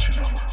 知道吗？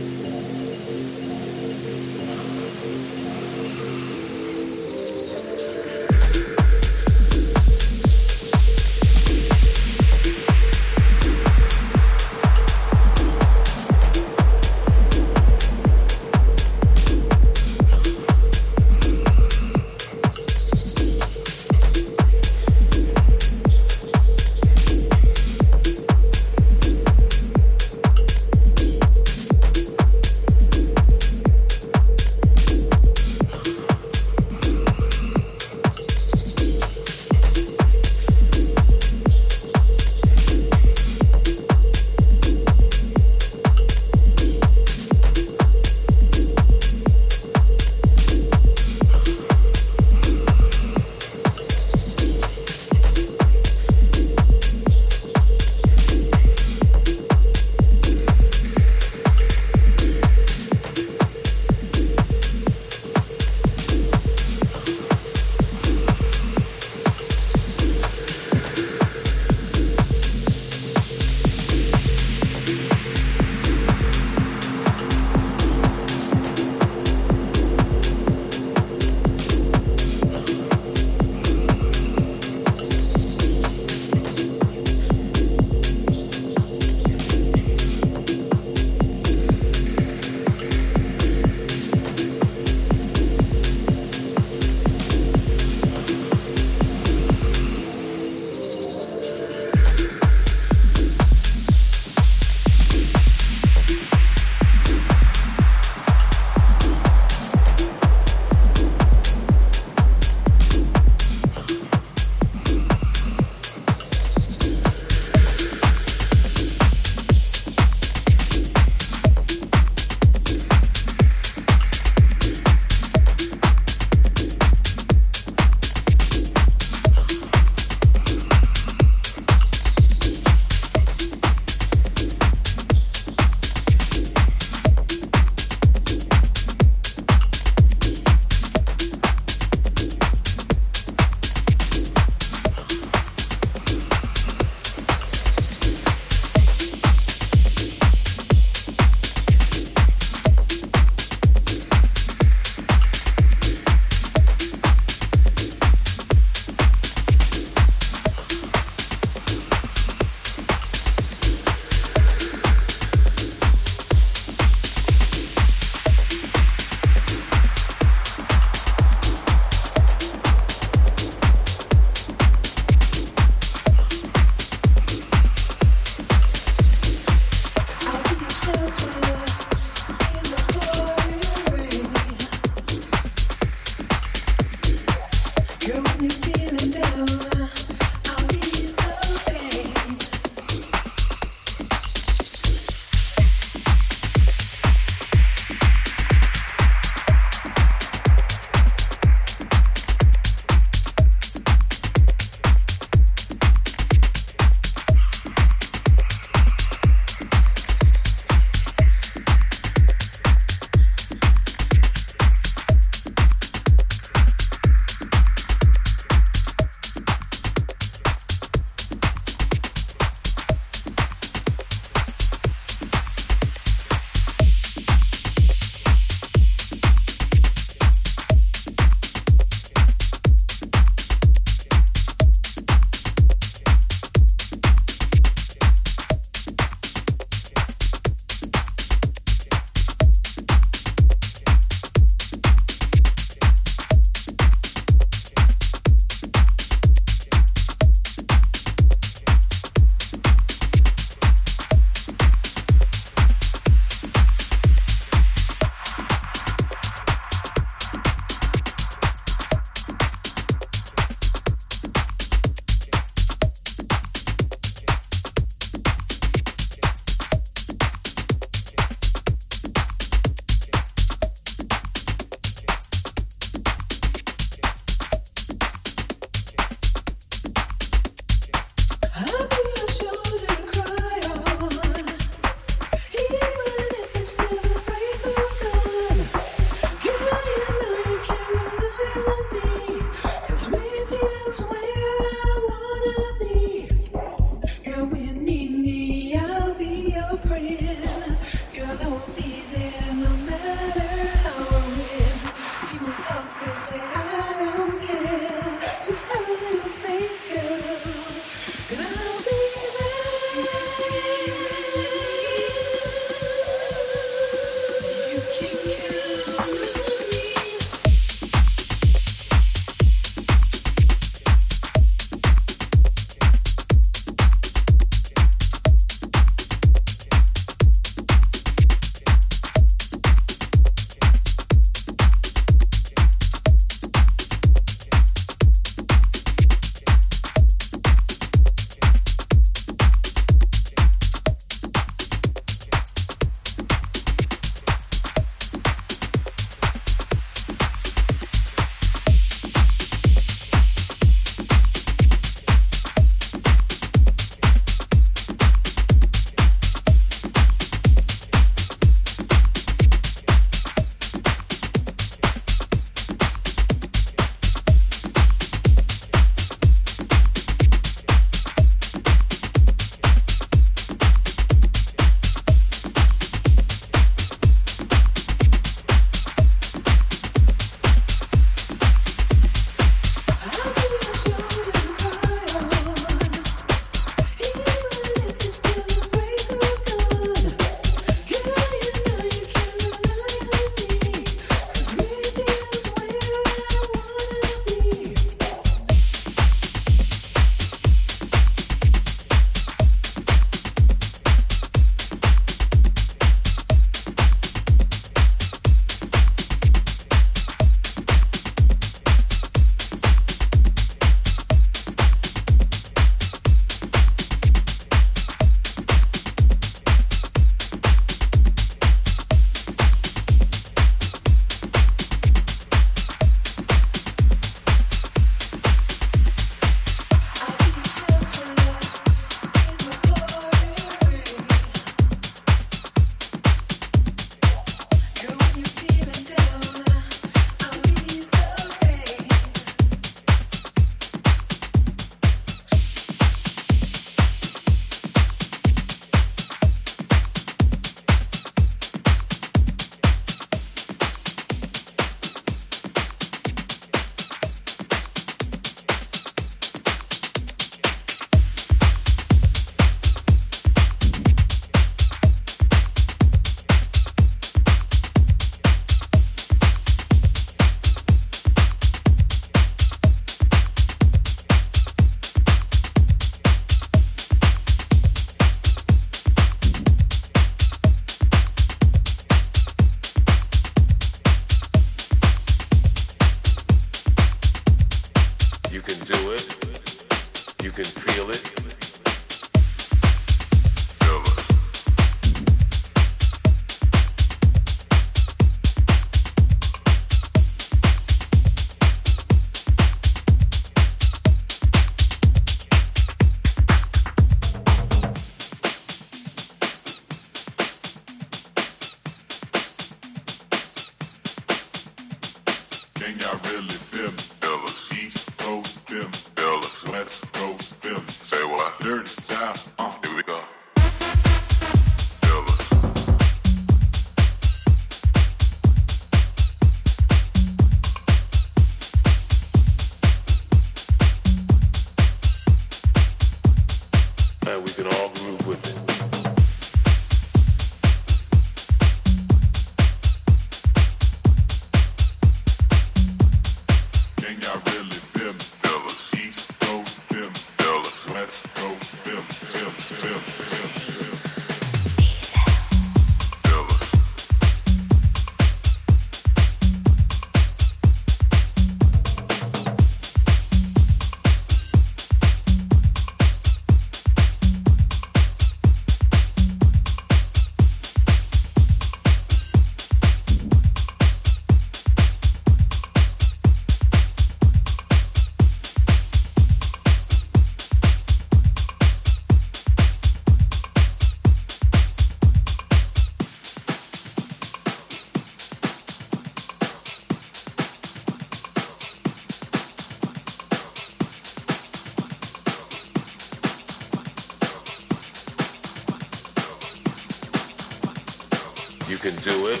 can do it,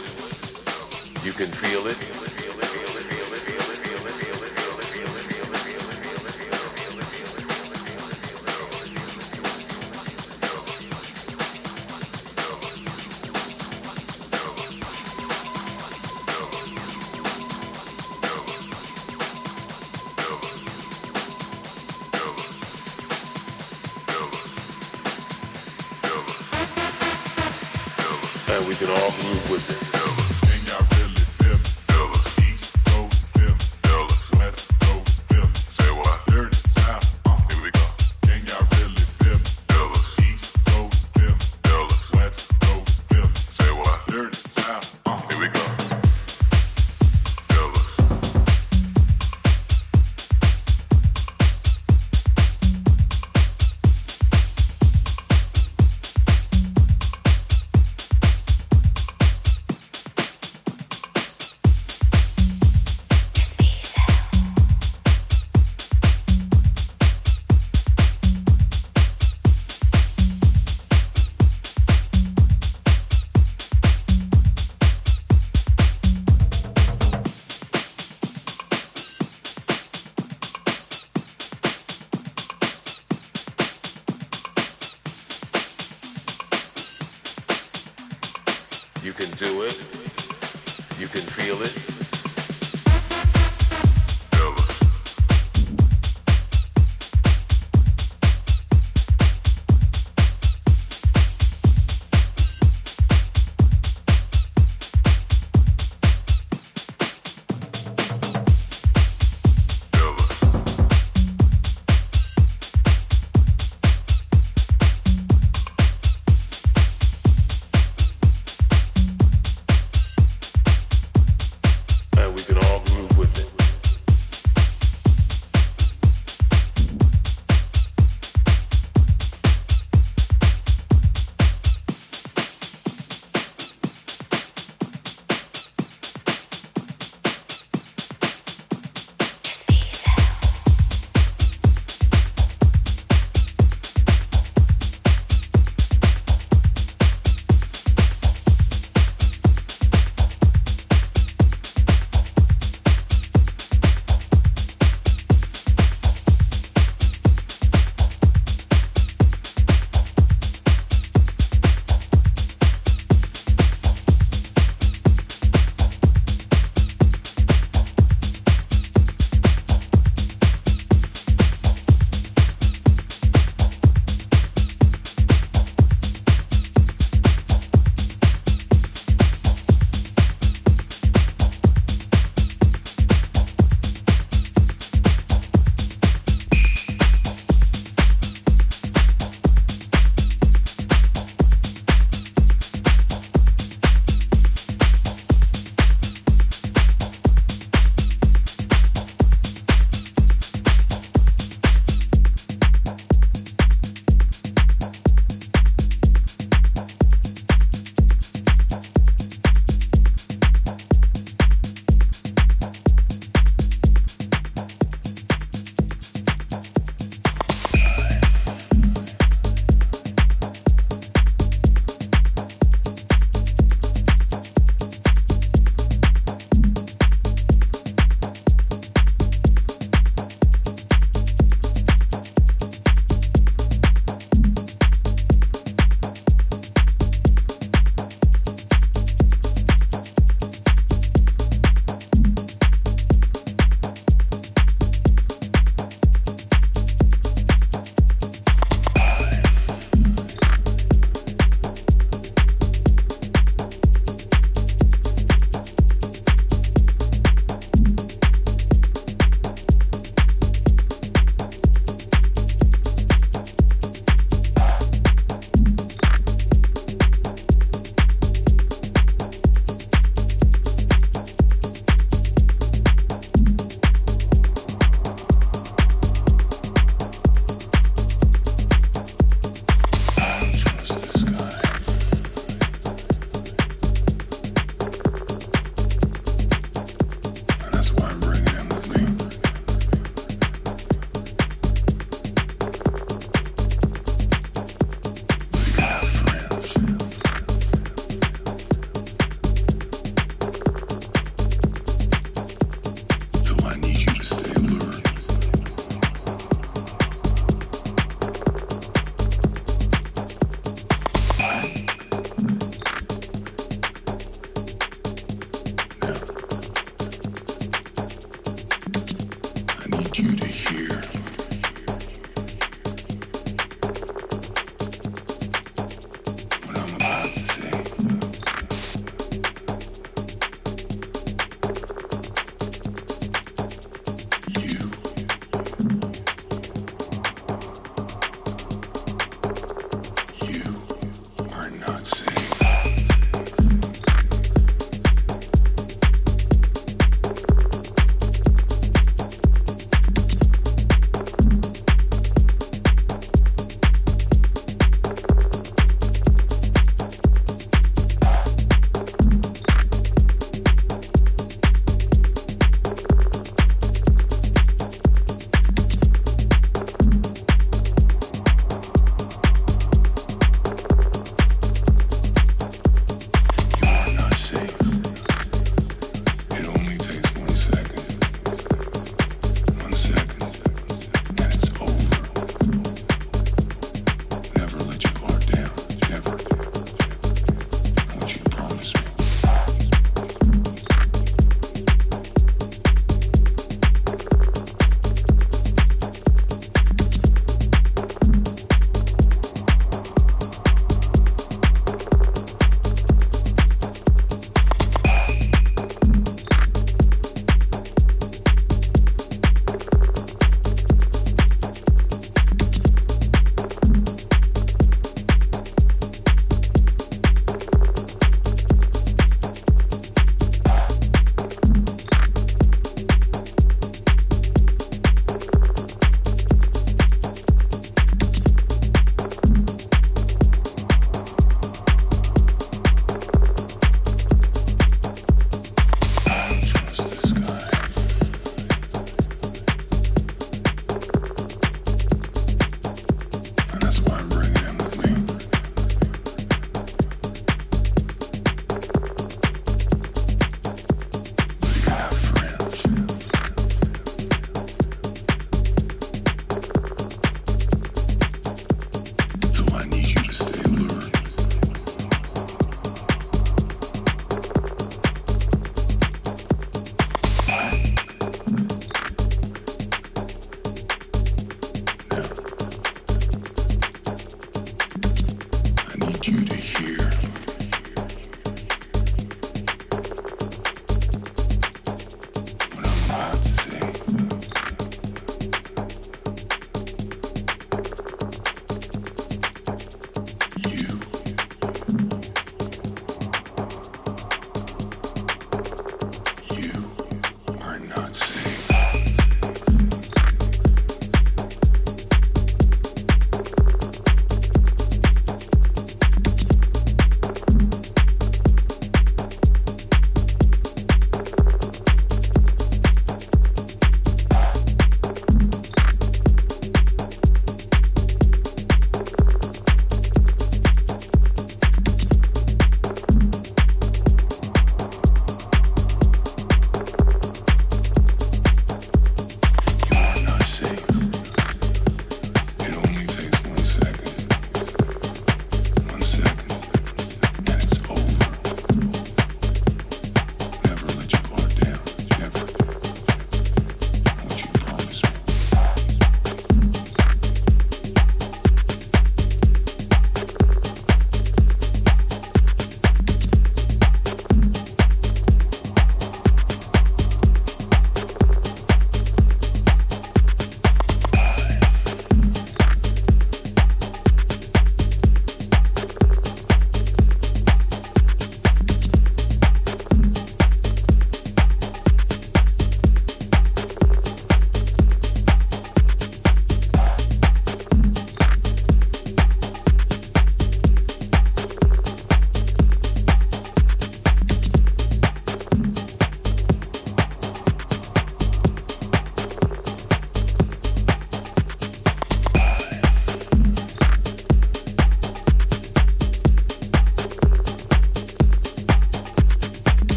you can feel it.